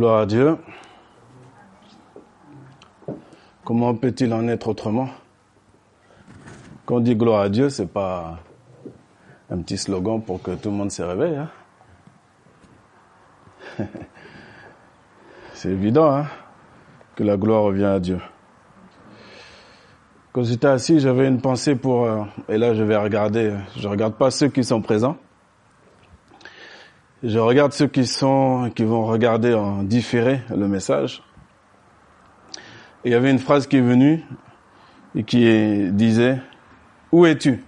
Gloire à Dieu. Comment peut-il en être autrement? Quand on dit gloire à Dieu, c'est pas un petit slogan pour que tout le monde se réveille. Hein? c'est évident hein, que la gloire revient à Dieu. Quand j'étais assis, j'avais une pensée pour, euh, et là je vais regarder, je regarde pas ceux qui sont présents, je regarde ceux qui sont, qui vont regarder en différé le message. Il y avait une phrase qui est venue et qui disait, où es-tu?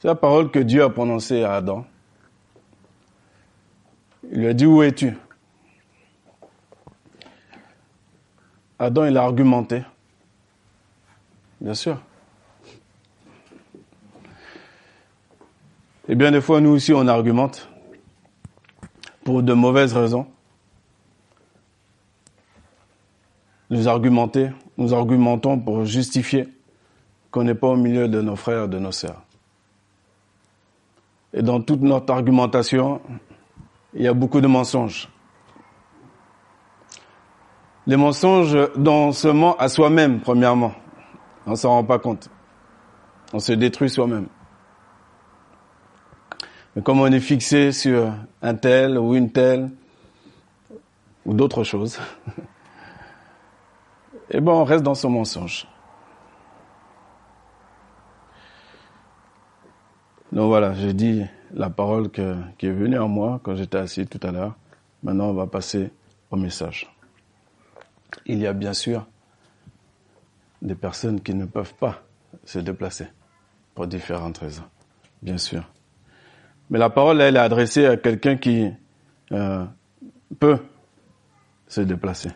C'est la parole que Dieu a prononcée à Adam. Il lui a dit, où es-tu? Adam, il a argumenté. Bien sûr. Et bien des fois, nous aussi, on argumente pour de mauvaises raisons. Nous argumenter, nous argumentons pour justifier qu'on n'est pas au milieu de nos frères, de nos sœurs. Et dans toute notre argumentation, il y a beaucoup de mensonges. Les mensonges dont se ment à soi-même, premièrement. On s'en rend pas compte. On se détruit soi-même. Mais comme on est fixé sur un tel ou une telle, ou d'autres choses, eh ben on reste dans son mensonge. Donc voilà, j'ai dit la parole qui est venue en moi quand j'étais assis tout à l'heure. Maintenant, on va passer au message. Il y a bien sûr des personnes qui ne peuvent pas se déplacer pour différentes raisons, bien sûr. Mais la parole, elle est adressée à quelqu'un qui euh, peut se déplacer,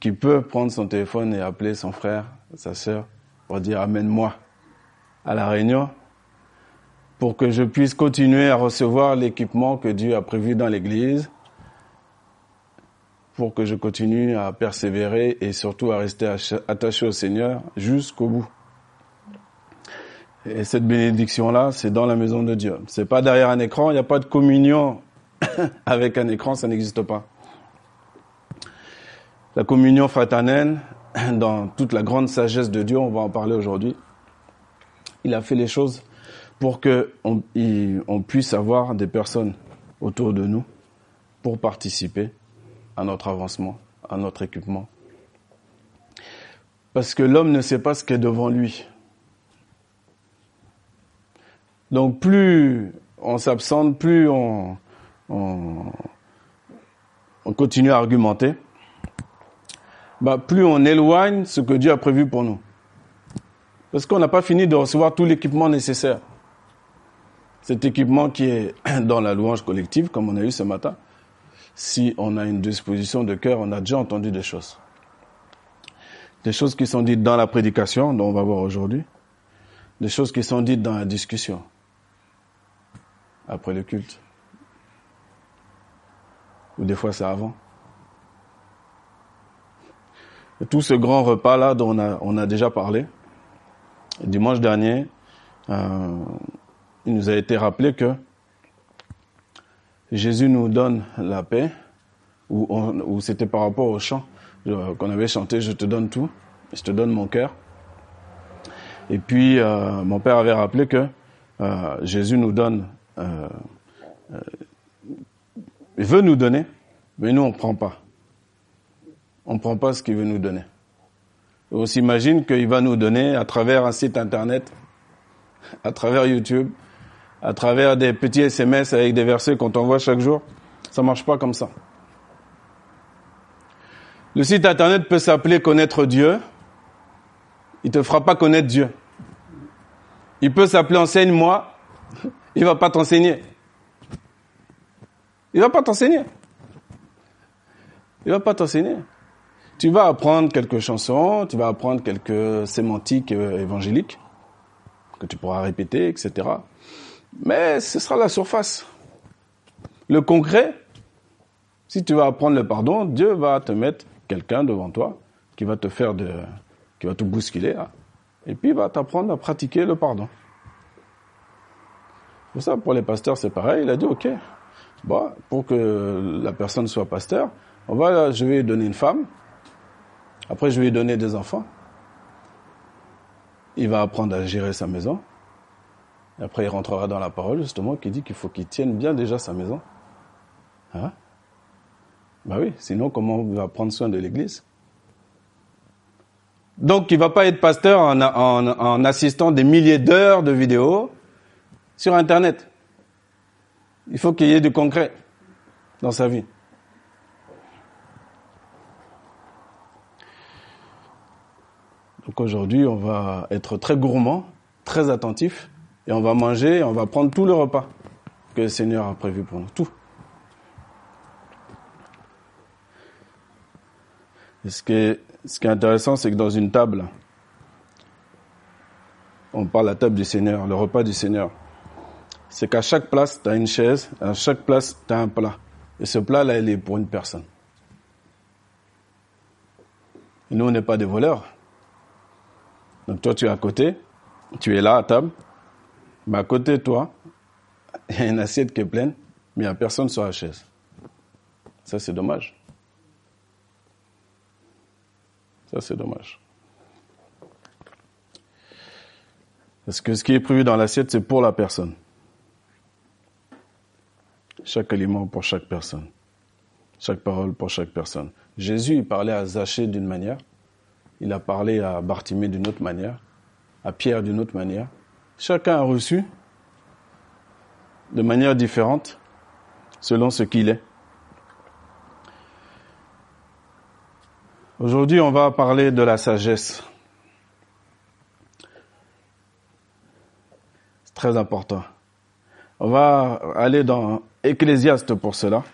qui peut prendre son téléphone et appeler son frère, sa sœur, pour dire amène-moi à la réunion pour que je puisse continuer à recevoir l'équipement que Dieu a prévu dans l'Église, pour que je continue à persévérer et surtout à rester attaché au Seigneur jusqu'au bout. Et cette bénédiction-là, c'est dans la maison de Dieu. C'est pas derrière un écran, il n'y a pas de communion avec un écran, ça n'existe pas. La communion fraternelle, dans toute la grande sagesse de Dieu, on va en parler aujourd'hui, il a fait les choses pour que on, puisse avoir des personnes autour de nous pour participer à notre avancement, à notre équipement. Parce que l'homme ne sait pas ce qu'est devant lui. Donc plus on s'absente, plus on, on, on, continue à argumenter, bah plus on éloigne ce que Dieu a prévu pour nous. Parce qu'on n'a pas fini de recevoir tout l'équipement nécessaire. Cet équipement qui est dans la louange collective, comme on a eu ce matin, si on a une disposition de cœur, on a déjà entendu des choses. Des choses qui sont dites dans la prédication, dont on va voir aujourd'hui, des choses qui sont dites dans la discussion après le culte. Ou des fois c'est avant. Tout ce grand repas-là dont on a, déjà parlé, dimanche dernier, euh, il nous a été rappelé que Jésus nous donne la paix, ou, ou c'était par rapport au chant qu'on avait chanté, je te donne tout, je te donne mon cœur. Et puis, euh, mon père avait rappelé que euh, Jésus nous donne euh, euh, veut nous donner, mais nous on prend pas. On prend pas ce qu'il veut nous donner. on s'imagine qu'il va nous donner à travers un site internet, à travers YouTube, à travers des petits SMS avec des versets qu'on t'envoie chaque jour. Ça marche pas comme ça. Le site internet peut s'appeler connaître Dieu. Il te fera pas connaître Dieu. Il peut s'appeler enseigne-moi. Il va pas t'enseigner. Il va pas t'enseigner. Il va pas t'enseigner. Tu vas apprendre quelques chansons, tu vas apprendre quelques sémantiques euh, évangéliques que tu pourras répéter, etc. Mais ce sera la surface. Le concret, si tu vas apprendre le pardon, Dieu va te mettre quelqu'un devant toi qui va te faire de, qui va te bousculer, et puis il va t'apprendre à pratiquer le pardon. Pour ça, pour les pasteurs, c'est pareil. Il a dit, OK, pour que la personne soit pasteur, on va, je vais lui donner une femme. Après, je vais lui donner des enfants. Il va apprendre à gérer sa maison. Et après, il rentrera dans la parole, justement, qui dit qu'il faut qu'il tienne bien déjà sa maison. Hein? Bah oui, sinon, comment on va prendre soin de l'église? Donc, il va pas être pasteur en, en assistant des milliers d'heures de vidéos sur Internet. Il faut qu'il y ait du concret dans sa vie. Donc aujourd'hui, on va être très gourmand, très attentif, et on va manger, on va prendre tout le repas que le Seigneur a prévu pour nous, tout. Et ce qui est, ce qui est intéressant, c'est que dans une table, on parle la table du Seigneur, le repas du Seigneur. C'est qu'à chaque place, tu une chaise, à chaque place, tu un plat. Et ce plat-là, il est pour une personne. Et nous, on n'est pas des voleurs. Donc toi, tu es à côté, tu es là à table, mais à côté de toi, il y a une assiette qui est pleine, mais il n'y a personne sur la chaise. Ça, c'est dommage. Ça, c'est dommage. Parce que ce qui est prévu dans l'assiette, c'est pour la personne. Chaque aliment pour chaque personne. Chaque parole pour chaque personne. Jésus, il parlait à Zachée d'une manière. Il a parlé à Bartimée d'une autre manière. À Pierre d'une autre manière. Chacun a reçu de manière différente selon ce qu'il est. Aujourd'hui, on va parler de la sagesse. C'est très important. On va aller dans Ecclésiaste pour cela.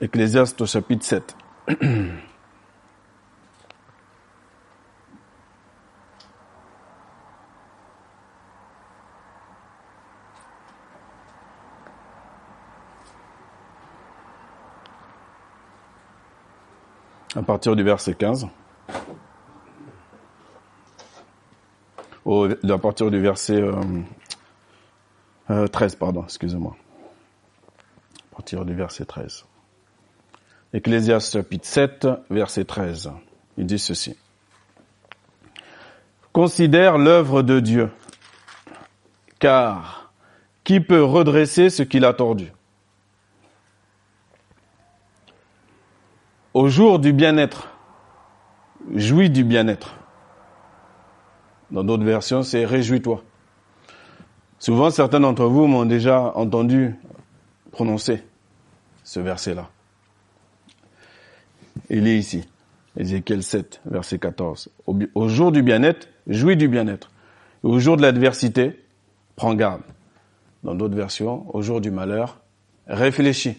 Ecclésiaste au chapitre 7. à partir du verset 15. Au, à partir du verset euh, euh, 13, pardon, excusez-moi. À partir du verset 13. Ecclésiaste chapitre 7, verset 13. Il dit ceci. Considère l'œuvre de Dieu, car qui peut redresser ce qu'il a tordu? Au jour du bien-être, jouis du bien-être. Dans d'autres versions, c'est réjouis-toi. Souvent, certains d'entre vous m'ont déjà entendu prononcer ce verset-là. Il est ici. Ézéchiel 7, verset 14. Au, au jour du bien-être, jouis du bien-être. Au jour de l'adversité, prends garde. Dans d'autres versions, au jour du malheur, réfléchis.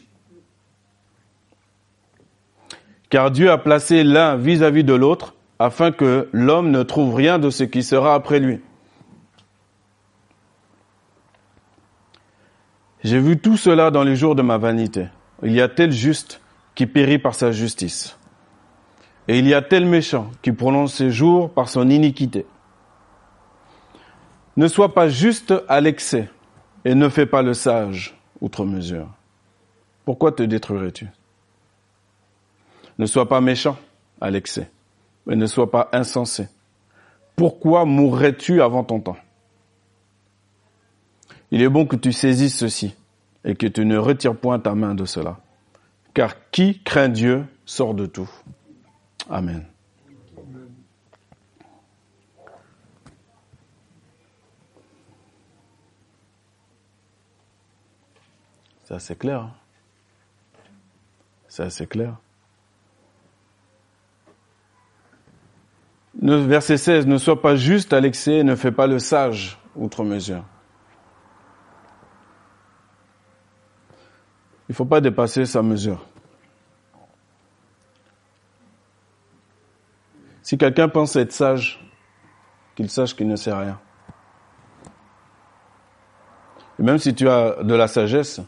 Car Dieu a placé l'un vis-à-vis de l'autre afin que l'homme ne trouve rien de ce qui sera après lui. J'ai vu tout cela dans les jours de ma vanité. Il y a tel juste qui périt par sa justice. Et il y a tel méchant qui prononce ses jours par son iniquité. Ne sois pas juste à l'excès et ne fais pas le sage outre mesure. Pourquoi te détruirais-tu? Ne sois pas méchant à l'excès, mais ne sois pas insensé. Pourquoi mourrais-tu avant ton temps? Il est bon que tu saisisses ceci et que tu ne retires point ta main de cela. Car qui craint Dieu sort de tout. Amen. C'est assez clair. Hein? C'est assez clair. Verset 16, ne sois pas juste à l'excès, ne fais pas le sage outre mesure. Il ne faut pas dépasser sa mesure. Si quelqu'un pense être sage, qu'il sache qu'il ne sait rien. Et même si tu as de la sagesse,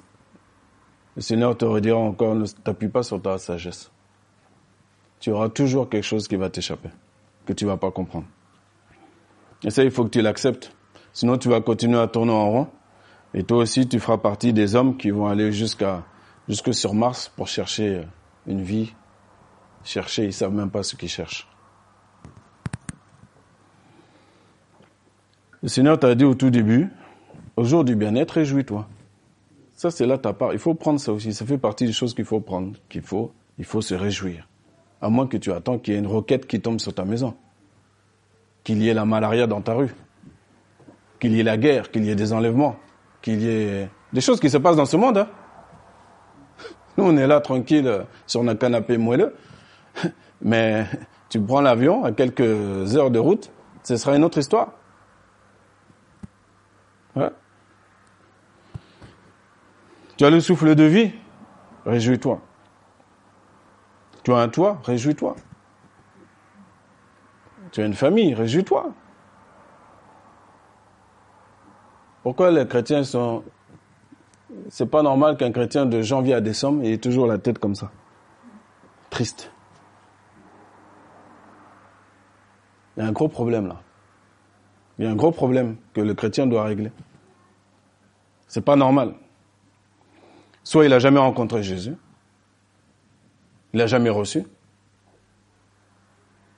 le Seigneur te redira encore, ne t'appuie pas sur ta sagesse. Tu auras toujours quelque chose qui va t'échapper que tu vas pas comprendre. Et ça, il faut que tu l'acceptes. Sinon, tu vas continuer à tourner en rond. Et toi aussi, tu feras partie des hommes qui vont aller jusqu'à jusque sur Mars pour chercher une vie. Chercher, ils savent même pas ce qu'ils cherchent. Le Seigneur t'a dit au tout début, au jour du bien-être, réjouis-toi. Ça, c'est là ta part. Il faut prendre ça aussi. Ça fait partie des choses qu'il faut prendre, qu'il faut, il faut se réjouir. À moins que tu attends qu'il y ait une roquette qui tombe sur ta maison. Qu'il y ait la malaria dans ta rue. Qu'il y ait la guerre, qu'il y ait des enlèvements. Qu'il y ait des choses qui se passent dans ce monde. Hein. Nous, on est là tranquille sur notre canapé moelleux. Mais tu prends l'avion à quelques heures de route, ce sera une autre histoire. Tu as le souffle de vie, réjouis-toi. Tu as un toit, réjouis-toi. Tu as une famille, réjouis-toi. Pourquoi les chrétiens sont... C'est pas normal qu'un chrétien de janvier à décembre ait toujours la tête comme ça? Triste. Il y a un gros problème là. Il y a un gros problème que le chrétien doit régler. C'est pas normal. Soit il a jamais rencontré Jésus, il l'a jamais reçu.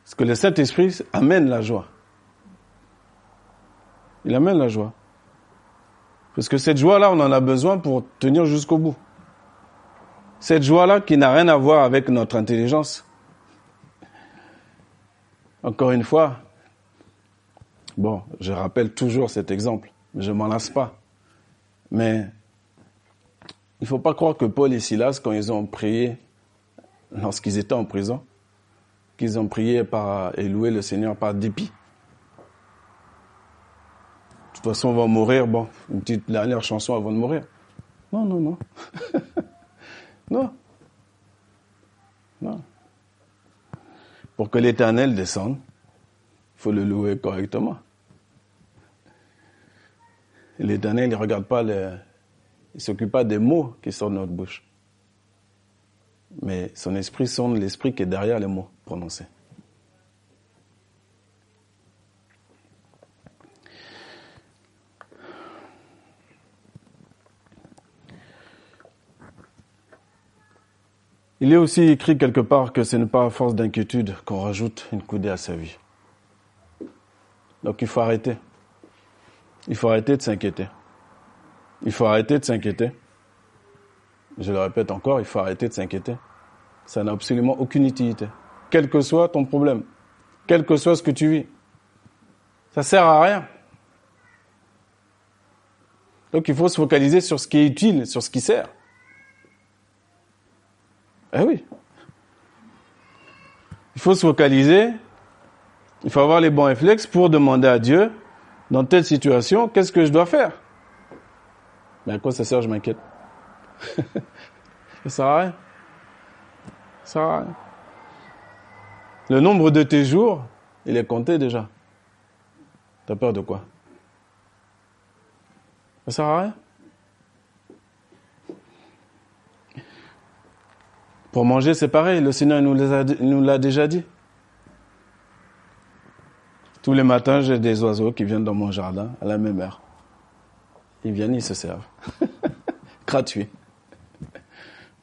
Parce que le Saint-Esprit amène la joie. Il amène la joie. Parce que cette joie-là, on en a besoin pour tenir jusqu'au bout. Cette joie-là qui n'a rien à voir avec notre intelligence. Encore une fois, bon, je rappelle toujours cet exemple, mais je m'en lasse pas. Mais il ne faut pas croire que Paul et Silas, quand ils ont prié, lorsqu'ils étaient en prison, qu'ils ont prié par, et loué le Seigneur par dépit. De toute façon, on va mourir, bon, une petite dernière chanson avant de mourir. Non, non, non. non. Non. Pour que l'éternel descende, il faut le louer correctement. L'éternel, il ne regarde pas les, il ne s'occupe pas des mots qui sortent de notre bouche. Mais son esprit sonne l'esprit qui est derrière les mots prononcés. Il est aussi écrit quelque part que ce n'est pas à force d'inquiétude qu'on rajoute une coudée à sa vie. Donc il faut arrêter. Il faut arrêter de s'inquiéter. Il faut arrêter de s'inquiéter. Je le répète encore, il faut arrêter de s'inquiéter. Ça n'a absolument aucune utilité. Quel que soit ton problème, quel que soit ce que tu vis, ça sert à rien. Donc il faut se focaliser sur ce qui est utile, sur ce qui sert. Eh oui. Il faut se focaliser, il faut avoir les bons réflexes pour demander à Dieu, dans telle situation, qu'est-ce que je dois faire? Mais à quoi ça sert, je m'inquiète Ça sert à rien. Le nombre de tes jours, il est compté déjà. T'as peur de quoi? Ça sert à rien. Pour manger, c'est pareil. Le Seigneur nous l'a déjà dit. Tous les matins, j'ai des oiseaux qui viennent dans mon jardin à la même heure. Ils viennent, ils se servent. Gratuit.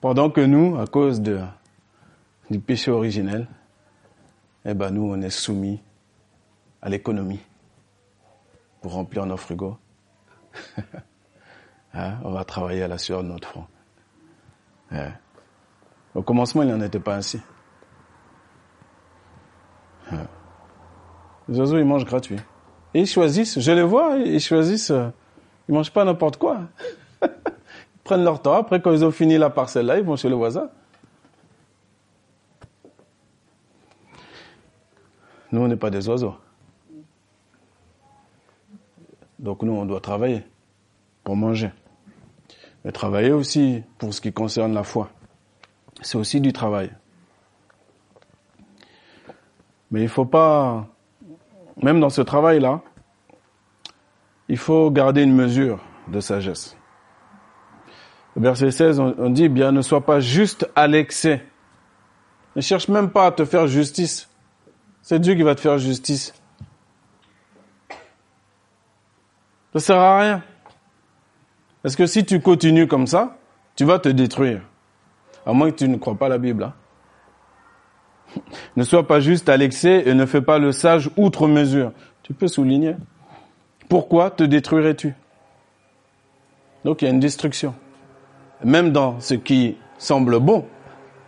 Pendant que nous, à cause de, du péché originel, eh ben nous, on est soumis à l'économie pour remplir nos frigos. hein? On va travailler à la sueur de notre front. Au commencement, il n'en était pas ainsi. Les oiseaux, ils mangent gratuit. Et ils choisissent, je les vois, ils choisissent euh, ils mangent pas n'importe quoi. prennent leur temps. Après, quand ils ont fini la parcelle là, ils vont chez le voisin. Nous, on n'est pas des oiseaux. Donc nous, on doit travailler pour manger. Mais travailler aussi pour ce qui concerne la foi. C'est aussi du travail. Mais il ne faut pas, même dans ce travail-là, il faut garder une mesure de sagesse. Verset 16, on dit, bien, ne sois pas juste à l'excès. Ne cherche même pas à te faire justice. C'est Dieu qui va te faire justice. Ça sert à rien. Parce que si tu continues comme ça, tu vas te détruire. À moins que tu ne crois pas la Bible. Hein. Ne sois pas juste à l'excès et ne fais pas le sage outre mesure. Tu peux souligner. Pourquoi te détruirais-tu? Donc il y a une destruction. Même dans ce qui semble bon,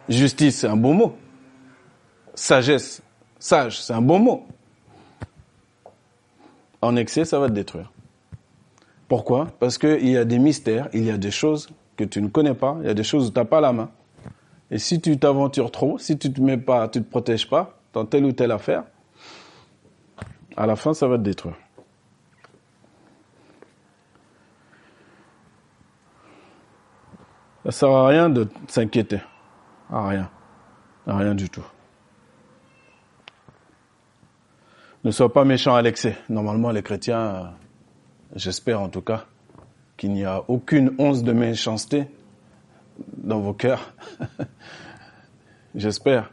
justice c'est un bon mot. Sagesse, sage, c'est un bon mot. En excès, ça va te détruire. Pourquoi? Parce qu'il y a des mystères, il y a des choses que tu ne connais pas, il y a des choses où tu n'as pas la main. Et si tu t'aventures trop, si tu te mets pas, tu te protèges pas dans telle ou telle affaire, à la fin, ça va te détruire. Ça sert à rien de s'inquiéter. À rien. À rien du tout. Ne sois pas méchant à l'excès. Normalement, les chrétiens, j'espère en tout cas, qu'il n'y a aucune once de méchanceté dans vos cœurs. J'espère.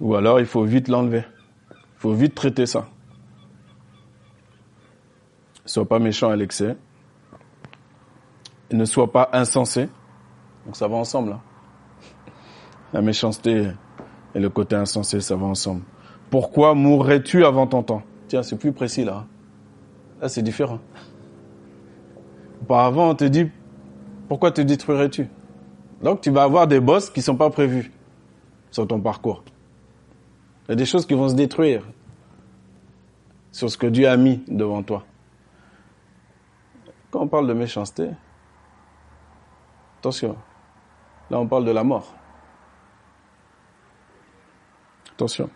Ou alors il faut vite l'enlever. Il faut vite traiter ça. Ne sois pas méchant à l'excès. ne sois pas insensé. Donc ça va ensemble. Hein. La méchanceté et le côté insensé, ça va ensemble. Pourquoi mourrais-tu avant ton temps? Tiens, c'est plus précis là. Là, c'est différent. Auparavant, on te dit, pourquoi te détruirais-tu? Donc, tu vas avoir des bosses qui sont pas prévues sur ton parcours. Il y a des choses qui vont se détruire sur ce que Dieu a mis devant toi. Quand on parle de méchanceté, attention, là on parle de la mort. Attention.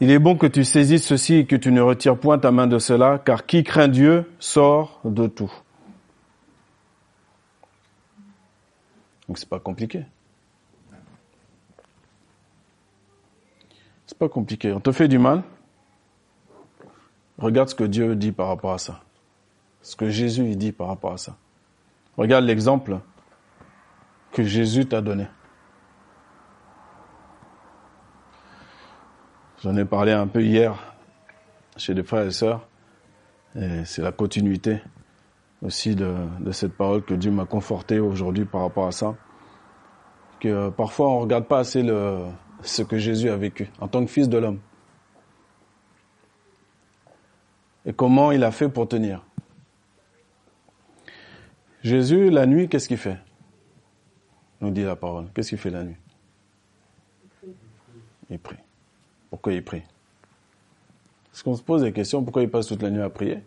Il est bon que tu saisisses ceci et que tu ne retires point ta main de cela, car qui craint Dieu sort de tout. Donc c'est pas compliqué. C'est pas compliqué. On te fait du mal. Regarde ce que Dieu dit par rapport à ça. Ce que Jésus dit par rapport à ça. Regarde l'exemple que Jésus t'a donné. J'en ai parlé un peu hier chez des frères et sœurs. Et c'est la continuité aussi de, cette parole que Dieu m'a conforté aujourd'hui par rapport à ça. Que parfois on regarde pas assez ce que Jésus a vécu en tant que fils de l'homme. Et comment il a fait pour tenir. Jésus, la nuit, qu'est-ce qu'il fait? Nous dit la parole. Qu'est-ce qu'il fait la nuit? Il prie. Pourquoi il prie? Est-ce qu'on se pose la question pourquoi il passe toute la nuit à prier?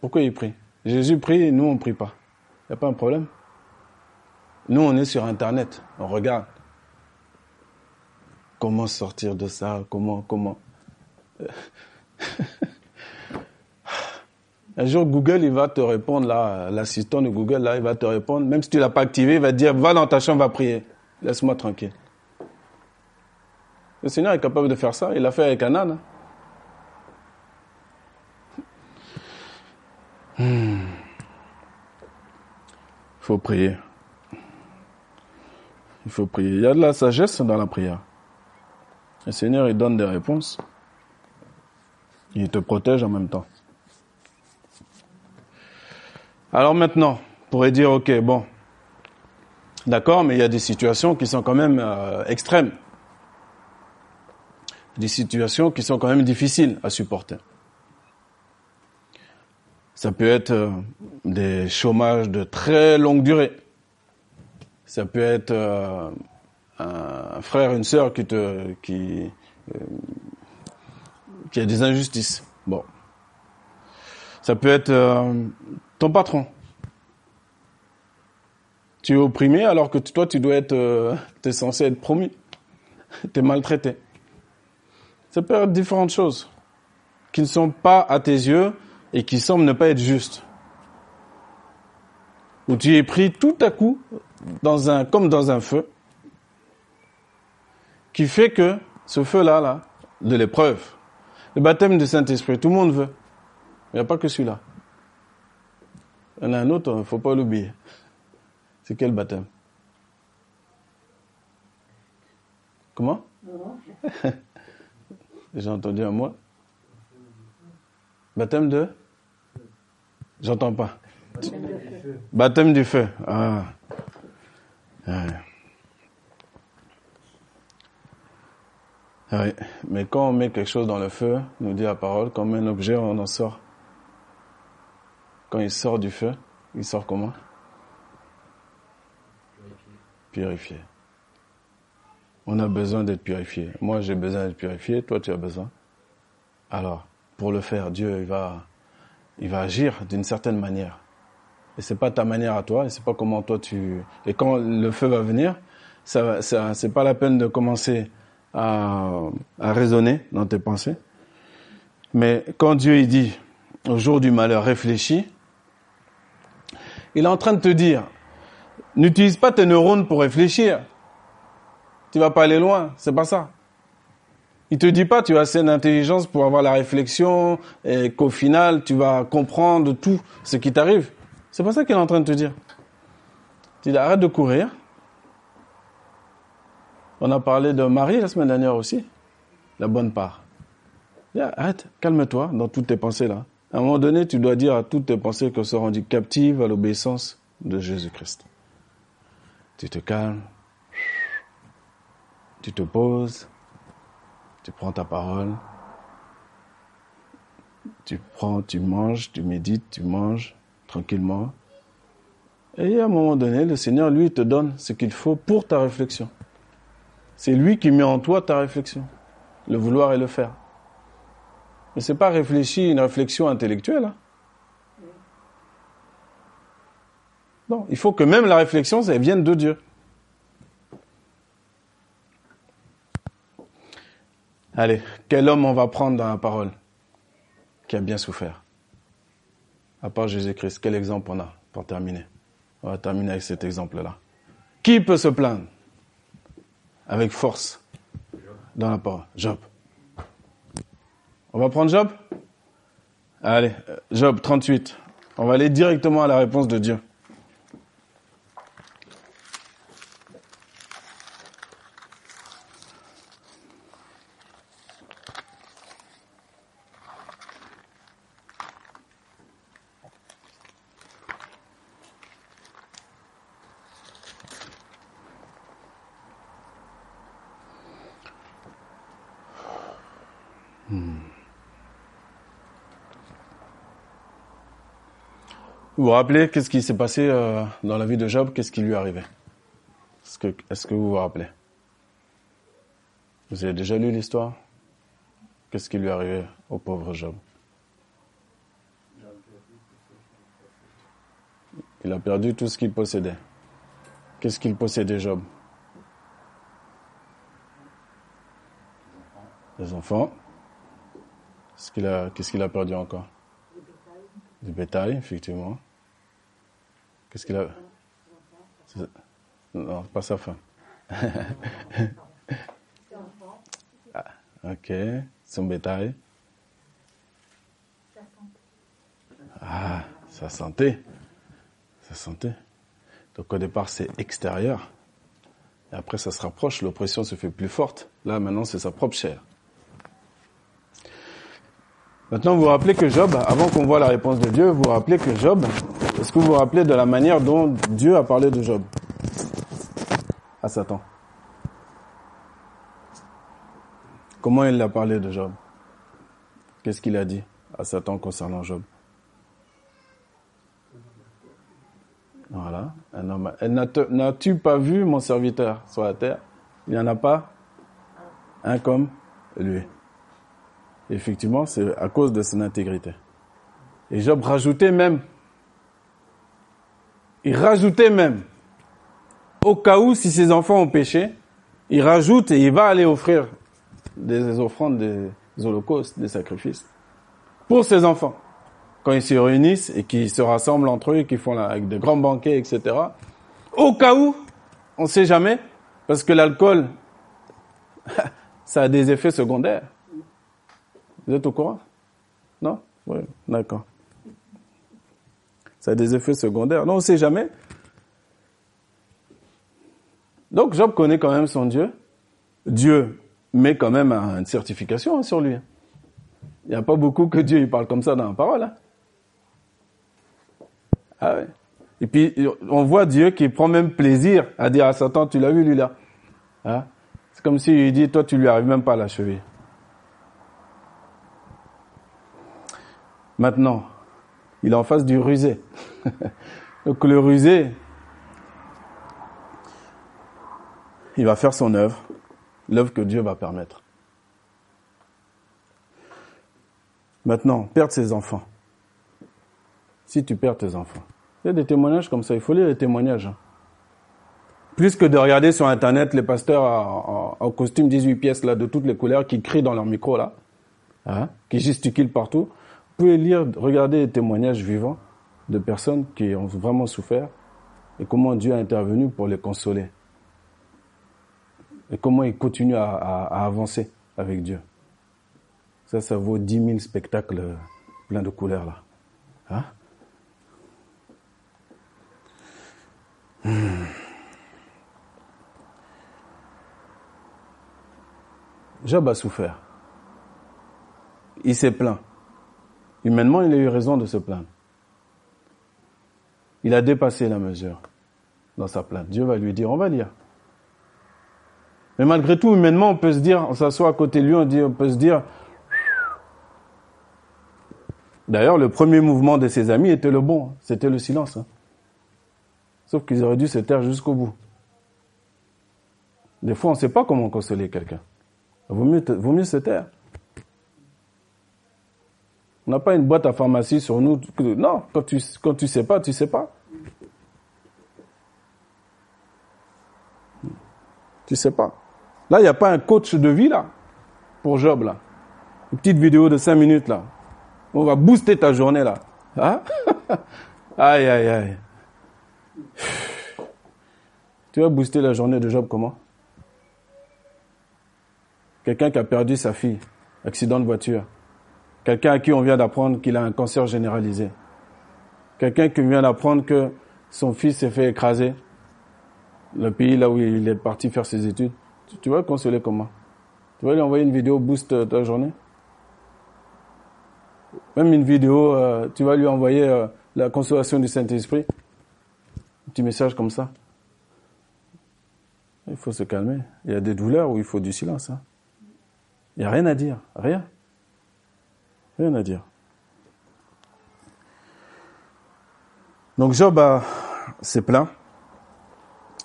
Pourquoi il prie? Jésus prie et nous on ne prie pas. Il n'y a pas un problème? Nous on est sur Internet, on regarde. Comment sortir de ça? Comment Comment? Un jour, Google, il va te répondre, là, l'assistant de Google, là, il va te répondre, même si tu l'as pas activé, il va dire, va dans ta chambre, va prier. Laisse-moi tranquille. Le Seigneur est capable de faire ça. Il l'a fait avec Anan. Il hmm. faut prier. Il faut prier. Il y a de la sagesse dans la prière. Le Seigneur, il donne des réponses. Il te protège en même temps. Alors maintenant, on pourrait dire, ok, bon, d'accord, mais il y a des situations qui sont quand même euh, extrêmes des situations qui sont quand même difficiles à supporter. Ça peut être euh, des chômages de très longue durée. Ça peut être euh, un frère, une sœur qui te qui qui a des injustices. Bon. Ça peut être ton patron. Tu es opprimé alors que toi tu dois être tu es censé être promis. tu es maltraité. Ça peut être différentes choses qui ne sont pas à tes yeux et qui semblent ne pas être justes. Où tu es pris tout à coup dans un, comme dans un feu, qui fait que ce feu-là, là, de l'épreuve, le baptême du Saint-Esprit, tout le monde veut. Il n'y a pas que celui-là. En a un autre, il ne faut pas l'oublier. C'est quel baptême? Comment? J'ai entendu un moi Baptême de? J'entends pas. Baptême du feu. Ah. Ah oui. Mais quand on met quelque chose dans le feu, nous dit la parole, quand on met un objet, on en sort. Quand il sort du feu, il sort comment? Purifié. On a besoin d'être purifié. Moi, j'ai besoin d'être purifié. Toi, tu as besoin. Alors, pour le faire, Dieu, il va, il va agir d'une certaine manière. Et c'est pas ta manière à toi, et c'est pas comment toi tu. Et quand le feu va venir, ça, ça c'est pas la peine de commencer à, à raisonner dans tes pensées. Mais quand Dieu il dit au jour du malheur, réfléchis, il est en train de te dire, n'utilise pas tes neurones pour réfléchir. Tu vas pas aller loin, c'est pas ça. Il te dit pas tu as assez d'intelligence pour avoir la réflexion et qu'au final tu vas comprendre tout ce qui t'arrive. C'est pas ça qu'il est en train de te dire. Tu dis arrête de courir. On a parlé de Marie la semaine dernière aussi, la bonne part. arrête, calme-toi dans toutes tes pensées là. À un moment donné, tu dois dire à toutes tes pensées qu'elles sont rendues captives à l'obéissance de Jésus-Christ. Tu te calmes, tu te poses, tu prends ta parole, tu prends, tu manges, tu médites, tu manges tranquillement. Et à un moment donné, le Seigneur, lui, te donne ce qu'il faut pour ta réflexion. C'est lui qui met en toi ta réflexion, le vouloir et le faire. Mais c'est pas réfléchir une réflexion intellectuelle. Hein. Non, il faut que même la réflexion, ça vienne de Dieu. Allez, quel homme on va prendre dans la parole qui a bien souffert? À part Jésus-Christ, quel exemple on a pour terminer? On va terminer avec cet exemple-là. Qui peut se plaindre avec force dans la parole? Job. On va prendre Job? Allez, Job 38. On va aller directement à la réponse de Dieu. Vous vous rappelez qu'est-ce qui s'est passé euh, dans la vie de Job? Qu'est-ce qui lui arrivé? Est-ce que, vous vous rappelez? Vous avez déjà lu l'histoire? Qu'est-ce qui lui arrivé au pauvre Job? Il a perdu tout ce qu'il possédait. Qu'est-ce qu'il possédait, Job? Les enfants. Qu'est-ce qu'il a, qu'est-ce qu'il a perdu encore? Du bétail, effectivement. Qu'est-ce qu'il a Non, pas sa femme. ah, ok, son bétail. Ah, sa santé. Sa santé. Donc au départ, c'est extérieur. Et après, ça se rapproche, l'oppression se fait plus forte. Là, maintenant, c'est sa propre chair. Maintenant, vous vous rappelez que Job, avant qu'on voit la réponse de Dieu, vous vous rappelez que Job, est-ce que vous vous rappelez de la manière dont Dieu a parlé de Job à Satan? Comment il a parlé de Job? Qu'est-ce qu'il a dit à Satan concernant Job? Voilà, un homme. N'as-tu pas vu mon serviteur sur la terre? Il n'y en a pas? Un comme lui. Effectivement, c'est à cause de son intégrité. Et Job rajoutait même, il rajoutait même, au cas où si ses enfants ont péché, il rajoute et il va aller offrir des offrandes, des holocaustes, des sacrifices pour ses enfants. Quand ils se réunissent et qu'ils se rassemblent entre eux qu'ils font là, avec de grands banquets, etc. Au cas où, on ne sait jamais, parce que l'alcool, ça a des effets secondaires. Vous êtes au courant? Non? Oui, d'accord. Ça a des effets secondaires. Non, on ne sait jamais. Donc Job connaît quand même son Dieu. Dieu met quand même une certification sur lui. Il n'y a pas beaucoup que Dieu il parle comme ça dans la parole. Hein. Ah ouais. Et puis, on voit Dieu qui prend même plaisir à dire à Satan, tu l'as vu lui là. Hein? C'est comme s'il dit, toi tu lui arrives même pas à la cheville. Maintenant, il est en face du rusé. Donc le rusé, il va faire son œuvre, l'œuvre que Dieu va permettre. Maintenant, perdre ses enfants. Si tu perds tes enfants. Il y a des témoignages comme ça, il faut lire les témoignages. Hein. Plus que de regarder sur Internet les pasteurs en, costume 18 pièces là, de toutes les couleurs qui crient dans leur micro là, hein, qui gesticulent partout. Vous pouvez lire, regarder les témoignages vivants de personnes qui ont vraiment souffert et comment Dieu a intervenu pour les consoler. Et comment ils continuent à, avancer avec Dieu. Ça, ça vaut 10 000 spectacles pleins de couleurs là. Hein? Hmm. Job a souffert. Il s'est plaint. Humainement, il a eu raison de se plaindre. Il a dépassé la mesure dans sa plainte. Dieu va lui dire, on va lire. Mais malgré tout, humainement, on peut se dire, on s'assoit à côté de lui, on, peut se dire, D'ailleurs, le premier mouvement de ses amis était le bon, c'était le silence. Hein. Sauf qu'ils auraient dû se taire jusqu'au bout. Des fois, on ne sait pas comment consoler quelqu'un. Vaut vaut mieux se taire. On n'a pas une boîte à pharmacie sur nous. Non, quand tu quand tu sais pas, tu sais pas. Tu sais pas. Là, il n'y a pas un coach de vie là pour Job là. Une petite vidéo de cinq minutes là. On va booster ta journée là. Hein? aïe, aïe, aïe. Tu vas booster la journée de Job comment? Quelqu'un qui a perdu sa fille, accident de voiture. Quelqu'un à qui on vient d'apprendre qu'il a un cancer généralisé. Quelqu'un qui vient d'apprendre que son fils s'est fait écraser. Le pays là où il est parti faire ses études. Tu, vas le consoler comment? Tu vas lui envoyer une vidéo boost ta journée? Même une vidéo, euh, tu vas lui envoyer euh, la consolation du Saint-Esprit. Un petit message comme ça. Il faut se calmer. Il y a des douleurs où il faut du silence. Hein. Il n'y a rien à dire. Rien. Rien à dire. Donc Job s'est plaint.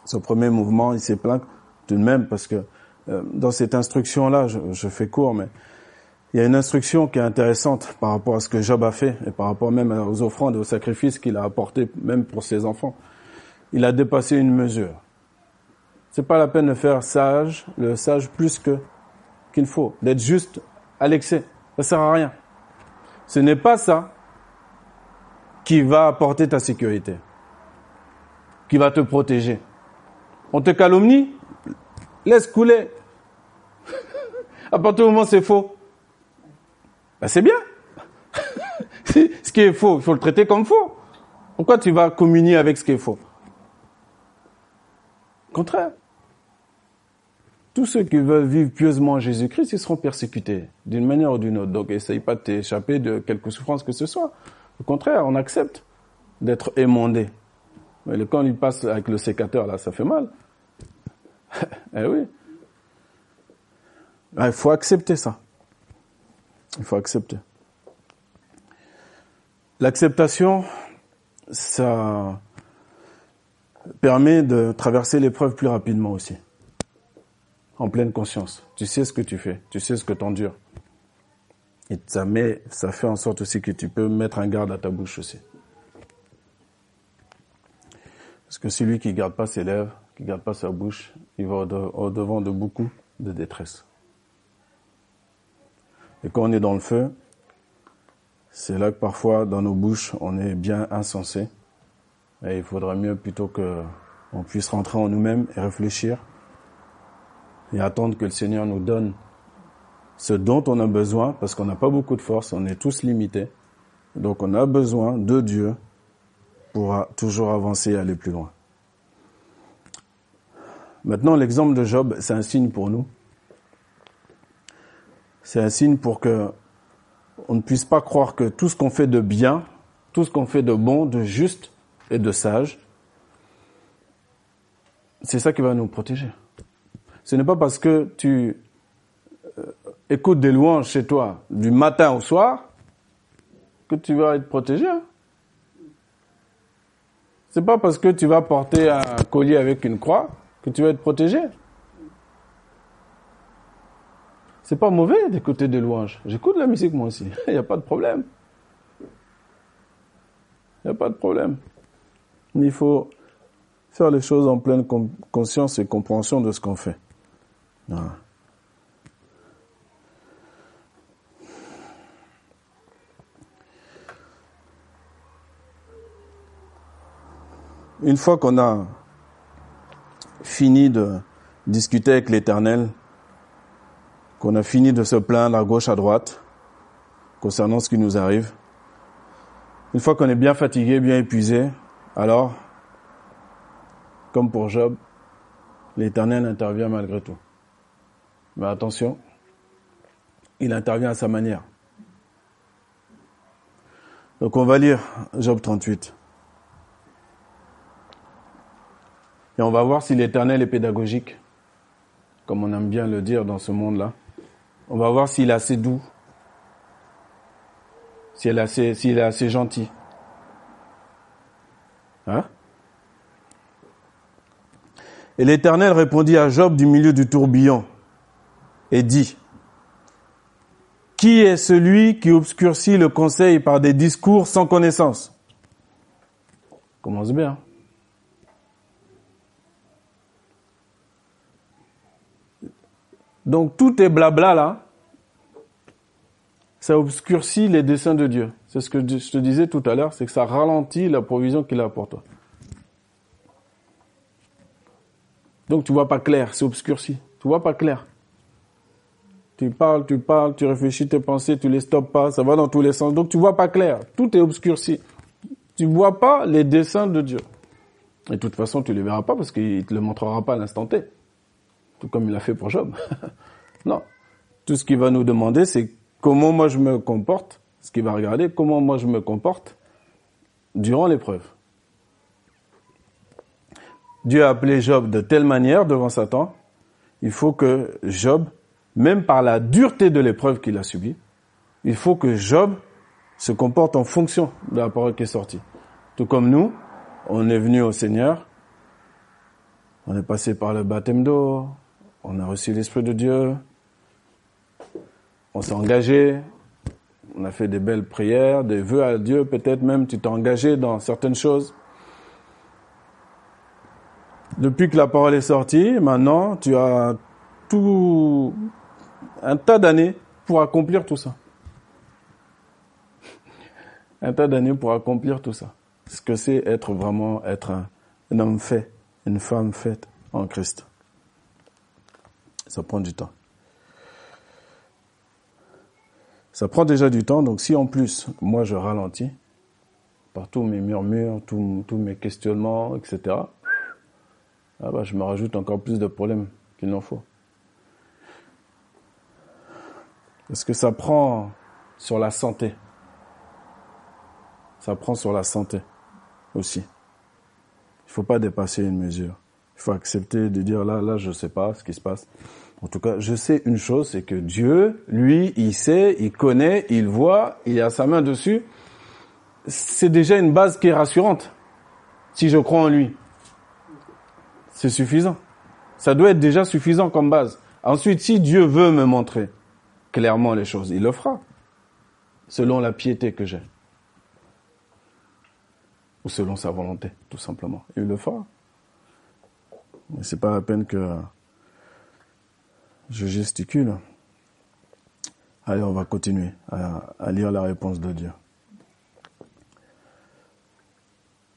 Son premier mouvement, il s'est plaint tout de même parce que euh, dans cette instruction-là, je, je, fais court, mais il y a une instruction qui est intéressante par rapport à ce que Job a fait et par rapport même aux offrandes et aux sacrifices qu'il a apportés même pour ses enfants. Il a dépassé une mesure. C'est pas la peine de faire sage, le sage plus que qu'il faut, d'être juste à l'excès. Ça sert à rien. Ce n'est pas ça qui va apporter ta sécurité, qui va te protéger. On te calomnie, laisse couler. à partir du moment où c'est faux, ben c'est bien. ce qui est faux, il faut le traiter comme faux. Pourquoi tu vas communier avec ce qui est faux? Au contraire. Tous ceux qui veulent vivre pieusement en Jésus-Christ, ils seront persécutés d'une manière ou d'une autre. Donc, essaye pas de t'échapper de quelque souffrance que ce soit. Au contraire, on accepte d'être émondé. Mais quand il passe avec le sécateur, là, ça fait mal. eh oui. Ah, il faut accepter ça. Il faut accepter. L'acceptation, ça permet de traverser l'épreuve plus rapidement aussi. En pleine conscience. Tu sais ce que tu fais. Tu sais ce que tu endures. Et ça, met, ça fait en sorte aussi que tu peux mettre un garde à ta bouche aussi. Parce que celui qui garde pas ses lèvres, qui garde pas sa bouche, il va au devant de beaucoup de détresse. Et quand on est dans le feu, c'est là que parfois dans nos bouches on est bien insensé. Et il faudra mieux plutôt que on puisse rentrer en nous-mêmes et réfléchir et attendre que le Seigneur nous donne ce dont on a besoin parce qu'on n'a pas beaucoup de force, on est tous limités. Donc on a besoin de Dieu pour toujours avancer et aller plus loin. Maintenant, l'exemple de Job, c'est un signe pour nous c'est un signe pour que on ne puisse pas croire que tout ce qu'on fait de bien, tout ce qu'on fait de bon, de juste et de sage, c'est ça qui va nous protéger. Ce n'est pas parce que tu euh, écoutes des louanges chez toi du matin au soir que tu vas être protégé. Hein. C'est pas parce que tu vas porter un collier avec une croix que tu vas être protégé. C'est pas mauvais d'écouter des louanges. J'écoute la musique moi aussi. Il n'y a pas de problème. Il n'y a pas de problème. Il faut faire les choses en pleine conscience et compréhension de ce qu'on fait. Une fois qu'on a fini de discuter avec l'Éternel, qu'on a fini de se plaindre à gauche, à droite, concernant ce qui nous arrive, une fois qu'on est bien fatigué, bien épuisé, alors, comme pour Job, l'Éternel intervient malgré tout. Mais attention, il intervient à sa manière. Donc on va lire Job 38. Et on va voir si l'Éternel est pédagogique, comme on aime bien le dire dans ce monde-là. On va voir s'il est assez doux, s'il est assez, s'il est assez gentil. Hein? Et l'Éternel répondit à Job du milieu du tourbillon et dit, Qui est celui qui obscurcit le conseil par des discours sans connaissance? Commence bien. Donc tout est blabla là. Ça obscurcit les desseins de Dieu. C'est ce que je te disais tout à l'heure, c'est que ça ralentit la provision qu'il a pour toi. Donc tu vois pas clair, c'est obscurci. Tu vois pas clair. Tu parles, tu parles, tu réfléchis tes pensées, tu les stoppes pas, ça va dans tous les sens. Donc tu vois pas clair. Tout est obscurci. Tu vois pas les desseins de Dieu. Et de toute façon, tu les verras pas parce qu'il te le montrera pas à l'instant T tout comme il a fait pour Job. non. Tout ce qu'il va nous demander, c'est comment moi je me comporte, ce qu'il va regarder, comment moi je me comporte durant l'épreuve. Dieu a appelé Job de telle manière devant Satan, il faut que Job, même par la dureté de l'épreuve qu'il a subie, il faut que Job se comporte en fonction de la parole qui est sortie. Tout comme nous, on est venu au Seigneur, on est passé par le baptême d'eau, on a reçu l'Esprit de Dieu, on s'est engagé, on a fait des belles prières, des vœux à Dieu, peut-être même tu t'es engagé dans certaines choses. Depuis que la parole est sortie, maintenant tu as tout un tas d'années pour accomplir tout ça. Un tas d'années pour accomplir tout ça. Ce que c'est être vraiment être un homme fait, une femme faite en Christ. Ça prend du temps. Ça prend déjà du temps, donc si en plus, moi je ralentis, par tous mes murmures, tous, mes questionnements, etc., ah bah, je me rajoute encore plus de problèmes qu'il n'en faut. Parce que ça prend sur la santé. Ça prend sur la santé aussi. Il faut pas dépasser une mesure. Il faut accepter de dire là, là, je sais pas ce qui se passe. En tout cas, je sais une chose, c'est que Dieu, lui, il sait, il connaît, il voit, il a sa main dessus. C'est déjà une base qui est rassurante. Si je crois en lui, c'est suffisant. Ça doit être déjà suffisant comme base. Ensuite, si Dieu veut me montrer clairement les choses, il le fera, selon la piété que j'ai. Ou selon sa volonté, tout simplement. Il le fera. Mais c'est pas la peine que je gesticule. Allez, on va continuer à, lire la réponse de Dieu.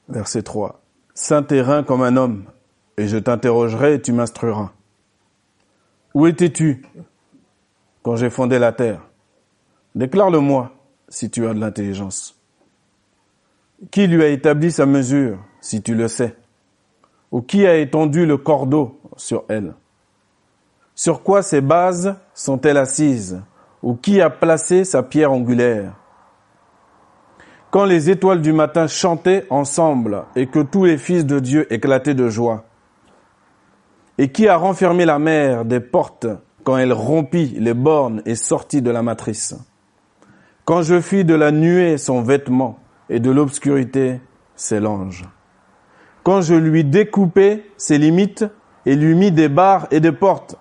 Verset 3. Saint terrain comme un homme, et je t'interrogerai et tu m'instruiras. Où étais-tu? Quand j'ai fondé la terre Déclare-le-moi si tu as de l'intelligence. Qui lui a établi sa mesure, si tu le sais? Ou qui a étendu le cordeau sur elle? Sur quoi ces bases sont-elles assises? Ou qui a placé sa pierre angulaire? Quand les étoiles du matin chantaient ensemble et que tous les fils de Dieu éclataient de joie. Et qui a renfermé la mer des portes quand elle rompit les bornes et sortit de la matrice. Quand je fis de la nuée son vêtement et de l'obscurité ses langes. Quand je lui découpai ses limites et lui mis des barres et des portes.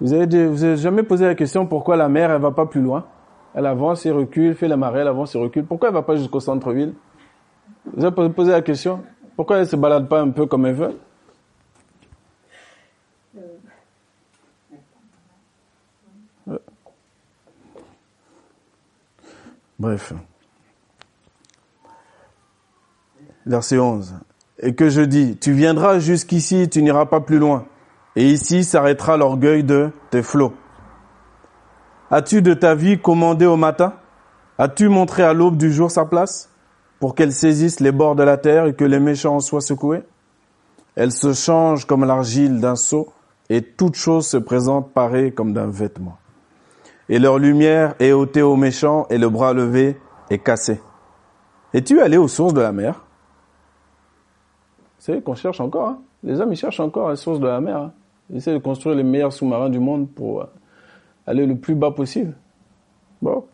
Vous avez, jamais posé la question pourquoi la mer, elle va pas plus loin? Elle avance et recule, fait la marée, elle avance et recule. Pourquoi elle va pas jusqu'au centre-ville? Vous avez posé la question? Pourquoi elle se balade pas un peu comme elle veut? Bref. Verset 11. Et que je dis, tu viendras jusqu'ici, tu n'iras pas plus loin et ici s'arrêtera l'orgueil de tes flots. As-tu de ta vie commandé au matin? As-tu montré à l'aube du jour sa place? Pour qu'elle saisisse les bords de la terre et que les méchants soient secoués Elle se change comme l'argile d'un seau et toute chose se présente parée comme d'un vêtement. Et leur lumière est ôtée aux méchants et le bras levé est cassé. Es-tu allé aux sources de la mer? Savez qu'on cherche encore. Hein les hommes, ils cherchent encore les sources de la mer. Hein essaient de construire les meilleurs sous-marins du monde pour euh, aller le plus bas possible. Bon.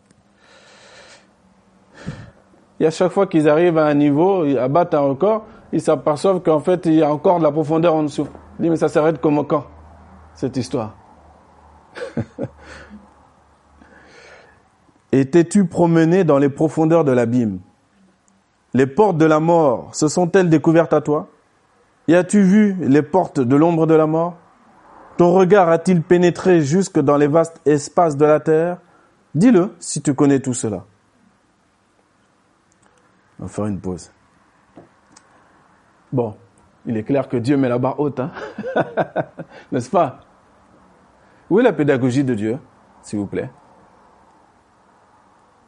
Et à chaque fois qu'ils arrivent à un niveau, à battre un record, ils s'aperçoivent qu'en fait, il y a encore de la profondeur en dessous. Ils disent, mais ça s'arrête comme quand, cette histoire. Et t'es-tu promené dans les profondeurs de l'abîme? Les portes de la mort se sont-elles découvertes à toi? Y as-tu vu les portes de l'ombre de la mort? Ton regard a-t-il pénétré jusque dans les vastes espaces de la terre? Dis-le si tu connais tout cela. On va faire une pause. Bon, il est clair que Dieu met la barre haute, hein n'est-ce pas? Où est la pédagogie de Dieu, s'il vous plaît?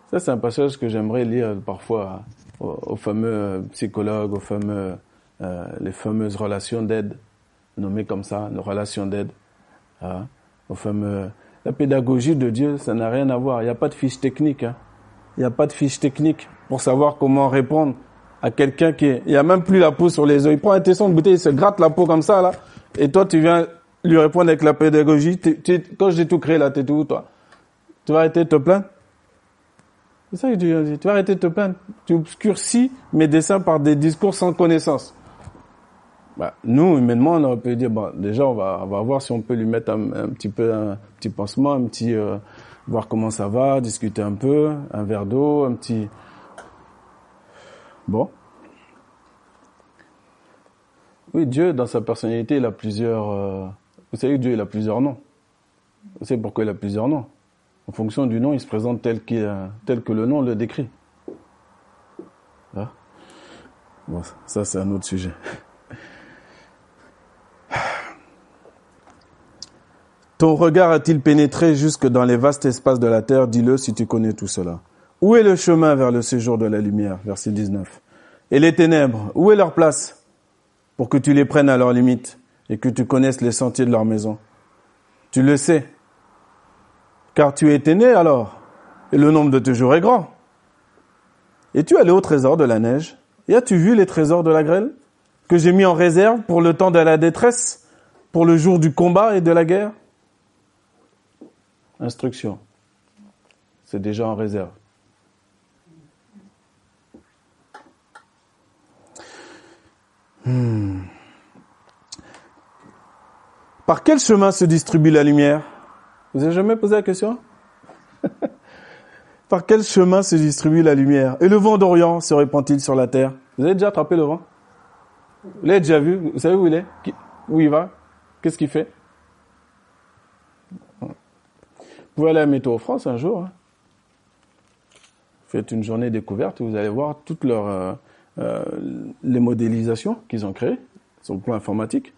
Ça, c'est un passage que j'aimerais lire parfois aux, fameux psychologues, aux fameux, euh, les fameuses relations d'aide, nommées comme ça, nos relations d'aide. Hein, au fameux, la pédagogie de Dieu, ça n'a rien à voir. Il n'y a pas de fiche technique. Hein. Il n'y a pas de fiche technique pour savoir comment répondre à quelqu'un qui. Il a même plus la peau sur les yeux. Il prend un tesson de bouteille, il se gratte la peau comme ça, là. Et toi, tu viens lui répondre avec la pédagogie. quand j'ai tout créé, là, t'es tout, toi? Tu vas arrêter de te plaindre? C'est ça que tu dis. Tu vas arrêter de te plaindre. Tu obscurcis mes dessins par des discours sans connaissance. Bah, nous, humainement, on aurait pu dire, bon, déjà, on va, on va voir si on peut lui mettre un, petit peu, un petit pansement, un petit, euh, voir comment ça va, discuter un peu, un verre d'eau, un petit. Oui, Dieu, dans sa personnalité, il a plusieurs. Euh, vous savez Dieu, a plusieurs noms. Vous savez pourquoi il a plusieurs noms En fonction du nom, il se présente tel, que le nom le décrit. Ah. Bon, ça, c'est un autre sujet. Ton regard a-t-il pénétré jusque dans les vastes espaces de la terre? Dis-le si tu connais tout cela. Où est le chemin vers le séjour de la lumière Verset 19. Et les ténèbres, où est leur place Pour que tu les prennes à leur limite et que tu connaisses les sentiers de leur maison? Tu le sais, car tu étais né alors, et le nombre de tes jours est grand. Es-tu allé au trésor de la neige Et as-tu vu les trésors de la grêle que j'ai mis en réserve pour le temps de la détresse, pour le jour du combat et de la guerre? Instruction. C'est déjà en réserve. Hmm. Par quel chemin se distribue la lumière? Vous avez jamais posé la question? Par quel chemin se distribue la lumière? Et le vent d'Orient se répand-il sur la terre? Vous avez déjà attrapé le vent? Vous l'avez déjà vu? Vous savez où il est? Où il va? Qu'est-ce qu'il fait? Vous pouvez aller à Météo France un jour. Hein. Faites une journée découverte vous allez voir toutes leurs euh, euh, les modélisations qu'ils ont créées sur le plan informatique.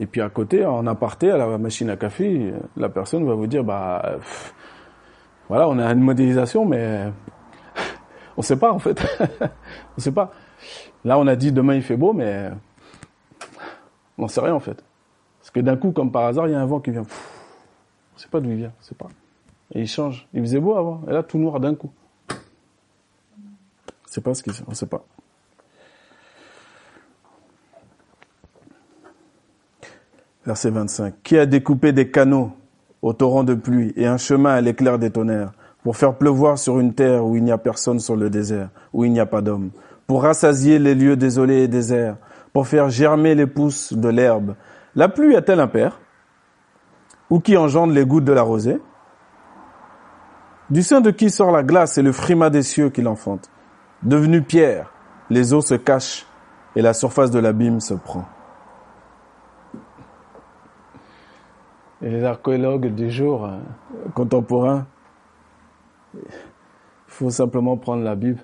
Et puis à côté, en aparté, à la machine à café, la personne va vous dire, bah, voilà, on a une modélisation, mais on sait pas en fait. on sait pas. Là, on a dit demain il fait beau, mais On n'en sait rien en fait. Parce que d'un coup, comme par hasard, il y a un vent qui vient. On ne sait pas d'où il vient, c'est pas. Et il change. Il faisait beau avant, et là tout noir d'un coup. C'est pas ce qu'il on ne sait pas. Verset 25. Qui a découpé des canaux au torrent de pluie et un chemin à l'éclair des tonnerres pour faire pleuvoir sur une terre où il n'y a personne sur le désert, où il n'y a pas d'homme, pour rassasier les lieux désolés et déserts, pour faire germer les pousses de l'herbe. La pluie a-t-elle un père? Ou qui engendre les gouttes de la rosée? Du sein de qui sort la glace et le frima des cieux qui l'enfante Devenu pierre, les eaux se cachent et la surface de l'abîme se prend. Et les archéologues du jour euh, contemporains, il faut simplement prendre la Bible.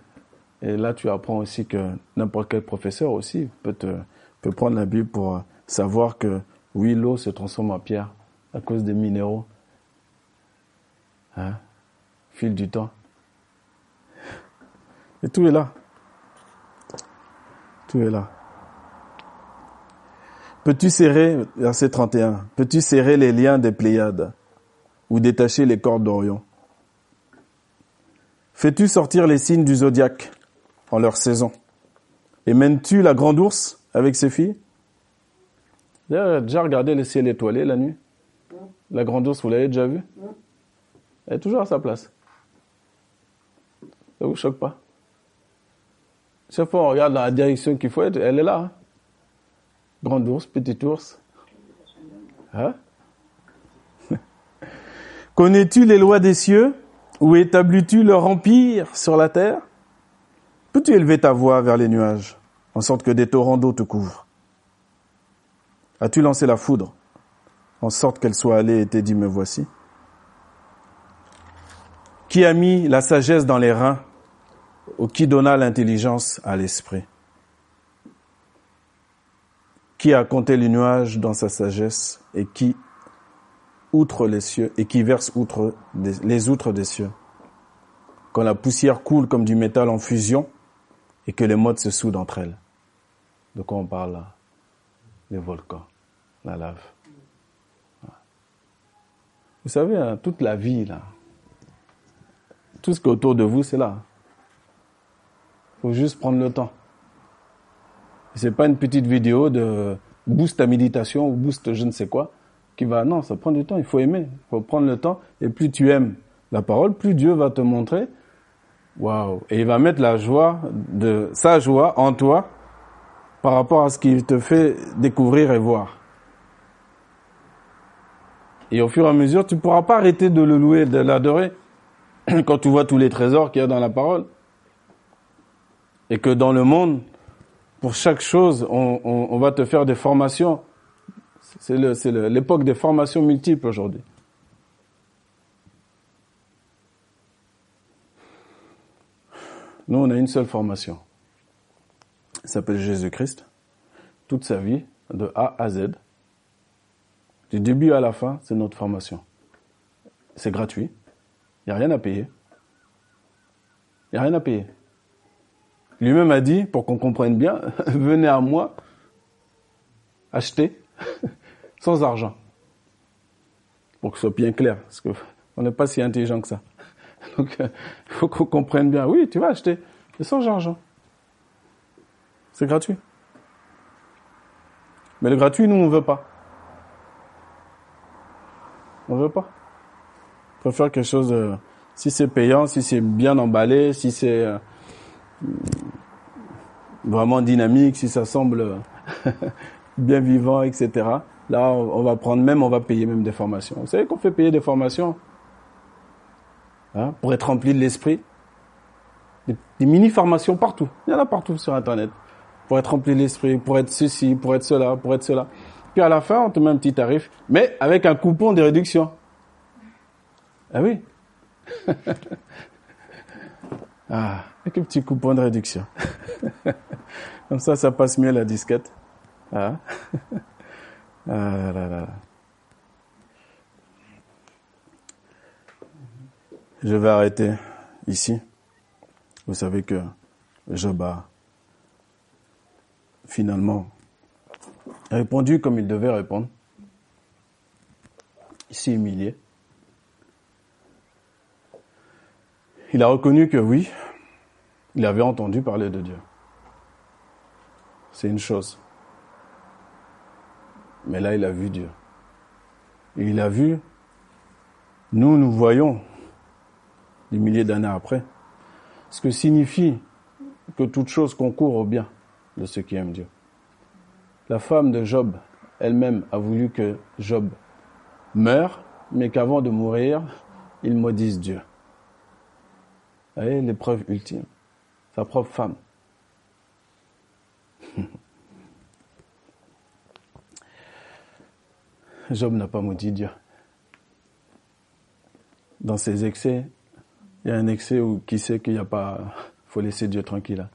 Et là, tu apprends aussi que n'importe quel professeur aussi peut, te, peut prendre la Bible pour savoir que oui, l'eau se transforme en pierre à cause des minéraux. Hein, fil du temps. Et tout est là. Tout est là. Peux-tu serrer, verset 31, peux-tu serrer les liens des Pléiades ou détacher les cordes d'Orion? Fais-tu sortir les signes du zodiaque en leur saison? Et mènes-tu la grande ours avec ses filles? Déjà regardé le ciel étoilé la nuit La grande ours, vous l'avez déjà vue? Elle est toujours à sa place. Ça vous choque pas? Chaque fois on regarde dans la direction qu'il faut être, elle est là. Hein. Grand ours, petit ours. Hein? Connais-tu les lois des cieux? Ou établis-tu leur empire sur la terre? Peux-tu élever ta voix vers les nuages, en sorte que des torrents d'eau te couvrent? As-tu lancé la foudre, en sorte qu'elle soit allée et t'ait dit, me voici? Qui a mis la sagesse dans les reins, ou qui donna l'intelligence à l'esprit? Qui a compté les nuages dans sa sagesse et qui outre les cieux et qui verse outre les outres des cieux? Quand la poussière coule comme du métal en fusion et que les modes se soudent entre elles. De quoi on parle là? Les volcans, la lave. Vous savez, hein, toute la vie là, tout ce qui est autour de vous, c'est là. Il faut juste prendre le temps. C'est pas une petite vidéo de boost à méditation ou boost je ne sais quoi qui va. Non, ça prend du temps. Il faut aimer. Il faut prendre le temps. Et plus tu aimes la parole, plus Dieu va te montrer. Waouh. Et il va mettre la joie de sa joie en toi par rapport à ce qu'il te fait découvrir et voir. Et au fur et à mesure, tu ne pourras pas arrêter de le louer, de l'adorer quand tu vois tous les trésors qu'il y a dans la parole. Et que dans le monde, pour chaque chose, on, va te faire des formations. C'est l'époque des formations multiples aujourd'hui. Nous, on a une seule formation. Elle s'appelle Jésus-Christ. Toute sa vie, de A à Z. Du début à la fin, c'est notre formation. C'est gratuit. Il n'y a rien à payer. Il n'y a rien à payer. Lui-même a dit, pour qu'on comprenne bien, venez à moi, achetez, sans argent. Pour que ce soit bien clair, parce qu'on n'est pas si intelligent que ça. Donc, il faut qu'on comprenne bien. Oui, tu vas acheter, mais sans argent. C'est gratuit. Mais le gratuit, nous, on ne veut pas. On ne veut pas. On préfère quelque chose, si c'est payant, si c'est bien emballé, si c'est euh, vraiment dynamique, si ça semble bien vivant, etc. Là, on va prendre même, on va payer même des formations. Vous savez qu'on fait payer des formations hein, pour être rempli de l'esprit. Des, mini-formations partout. Il y en a partout sur Internet. Pour être rempli de l'esprit, pour être ceci, pour être cela, pour être cela. Puis à la fin, on te met un petit tarif, mais avec un coupon de réduction. Ah oui. Ah, avec un petit coupon de réduction. Comme ça, ça passe mieux la disquette. Ah. ah là là. Je vais arrêter ici. Vous savez que Job a finalement répondu comme il devait répondre. Il s'est humilié. Il a reconnu que oui, il avait entendu parler de Dieu. C'est une chose. Mais là, il a vu Dieu. Et il a vu, nous, nous voyons, des milliers d'années après, ce que signifie que toute chose concourt au bien de ceux qui aiment Dieu. La femme de Job elle-même a voulu que Job meure, mais qu'avant de mourir, il maudisse Dieu. Voyez l'épreuve ultime. Sa propre femme. Job n'a pas maudit Dieu. Dans ses excès, il y a un excès où qui sait qu'il n'y a pas, faut laisser Dieu tranquille.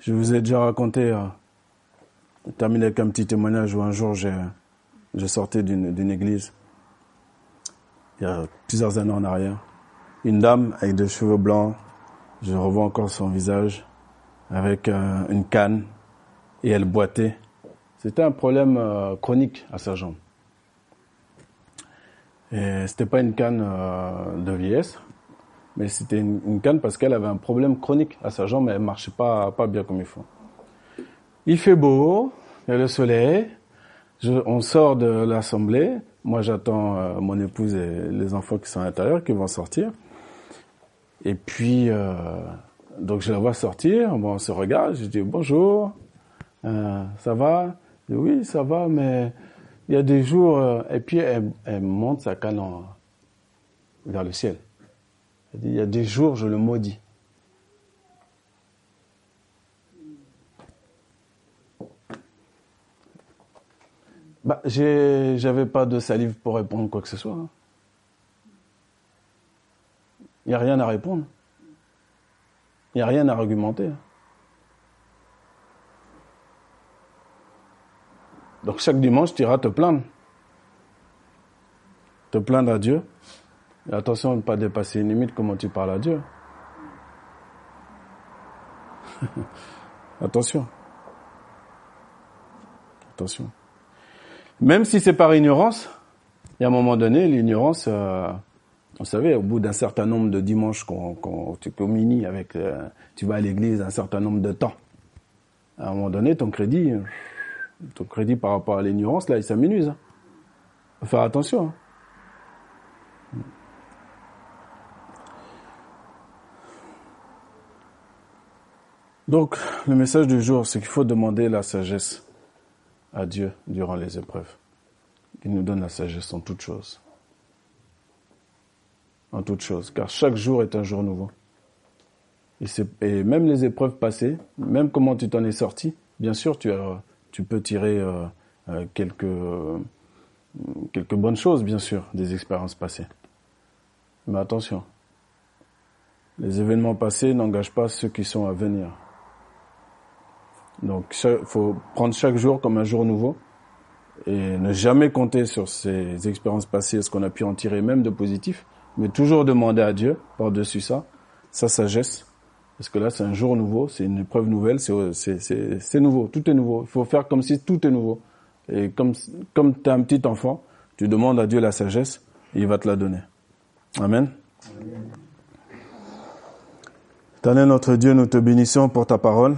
Je vous ai déjà raconté, euh, terminé avec un petit témoignage où un jour j'ai, je sortais d'une église, il y a plusieurs années en arrière. Une dame avec des cheveux blancs, je revois encore son visage, avec euh, une canne, et elle boitait. C'était un problème euh, chronique à sa jambe. Et c'était pas une canne euh, de vieillesse, mais c'était une, canne parce qu'elle avait un problème chronique à sa jambe, et elle marchait pas pas bien comme il faut. Il fait beau, il y a le soleil, on sort de l'assemblée, moi j'attends mon épouse et les enfants qui sont à l'intérieur qui vont sortir. Et puis donc je la vois sortir, bon, on se regarde, je dis bonjour, ça va? Oui, ça va, mais il y a des jours, euh, et puis elle, monte sa canne vers le ciel. Elle dit, il y a des jours, je le maudis. Bah, j'avais pas de salive pour répondre quoi que ce soit. Hein. Il n'y a rien à répondre. Il n'y a rien à argumenter. Donc chaque dimanche, tu iras te plaindre. Te plaindre à Dieu. Et attention à ne pas dépasser une limite comment tu parles à Dieu. attention. Attention. Même si c'est par ignorance, il y a un moment donné, l'ignorance, euh, vous savez, au bout d'un certain nombre de dimanches qu'on tu communies avec, euh, tu vas à l'église un certain nombre de temps, à un moment donné, ton crédit, ton crédit par rapport à l'ignorance, là, il s'amenuise. Faut faire attention. Hein. Donc, le message du jour, c'est qu'il faut demander la sagesse à Dieu durant les épreuves. Il nous donne la sagesse en toutes choses. En toutes choses. Car chaque jour est un jour nouveau. Et, même les épreuves passées, même comment tu t'en es sorti, bien sûr, tu peux tirer euh, euh, quelques, quelques bonnes choses, bien sûr, des expériences passées. Mais attention, les événements passés n'engagent pas ceux qui sont à venir. Donc, il faut prendre chaque jour comme un jour nouveau et ne jamais compter sur ces expériences passées, ce qu'on a pu en tirer même de positif, mais toujours demander à Dieu, par-dessus ça, sa sagesse, parce que là, c'est un jour nouveau, c'est une épreuve nouvelle, c'est nouveau, tout est nouveau. Il faut faire comme si tout est nouveau. Et comme, comme tu es un petit enfant, tu demandes à Dieu la sagesse, et il va te la donner. Amen. Amen. notre Dieu, nous te bénissons pour ta parole.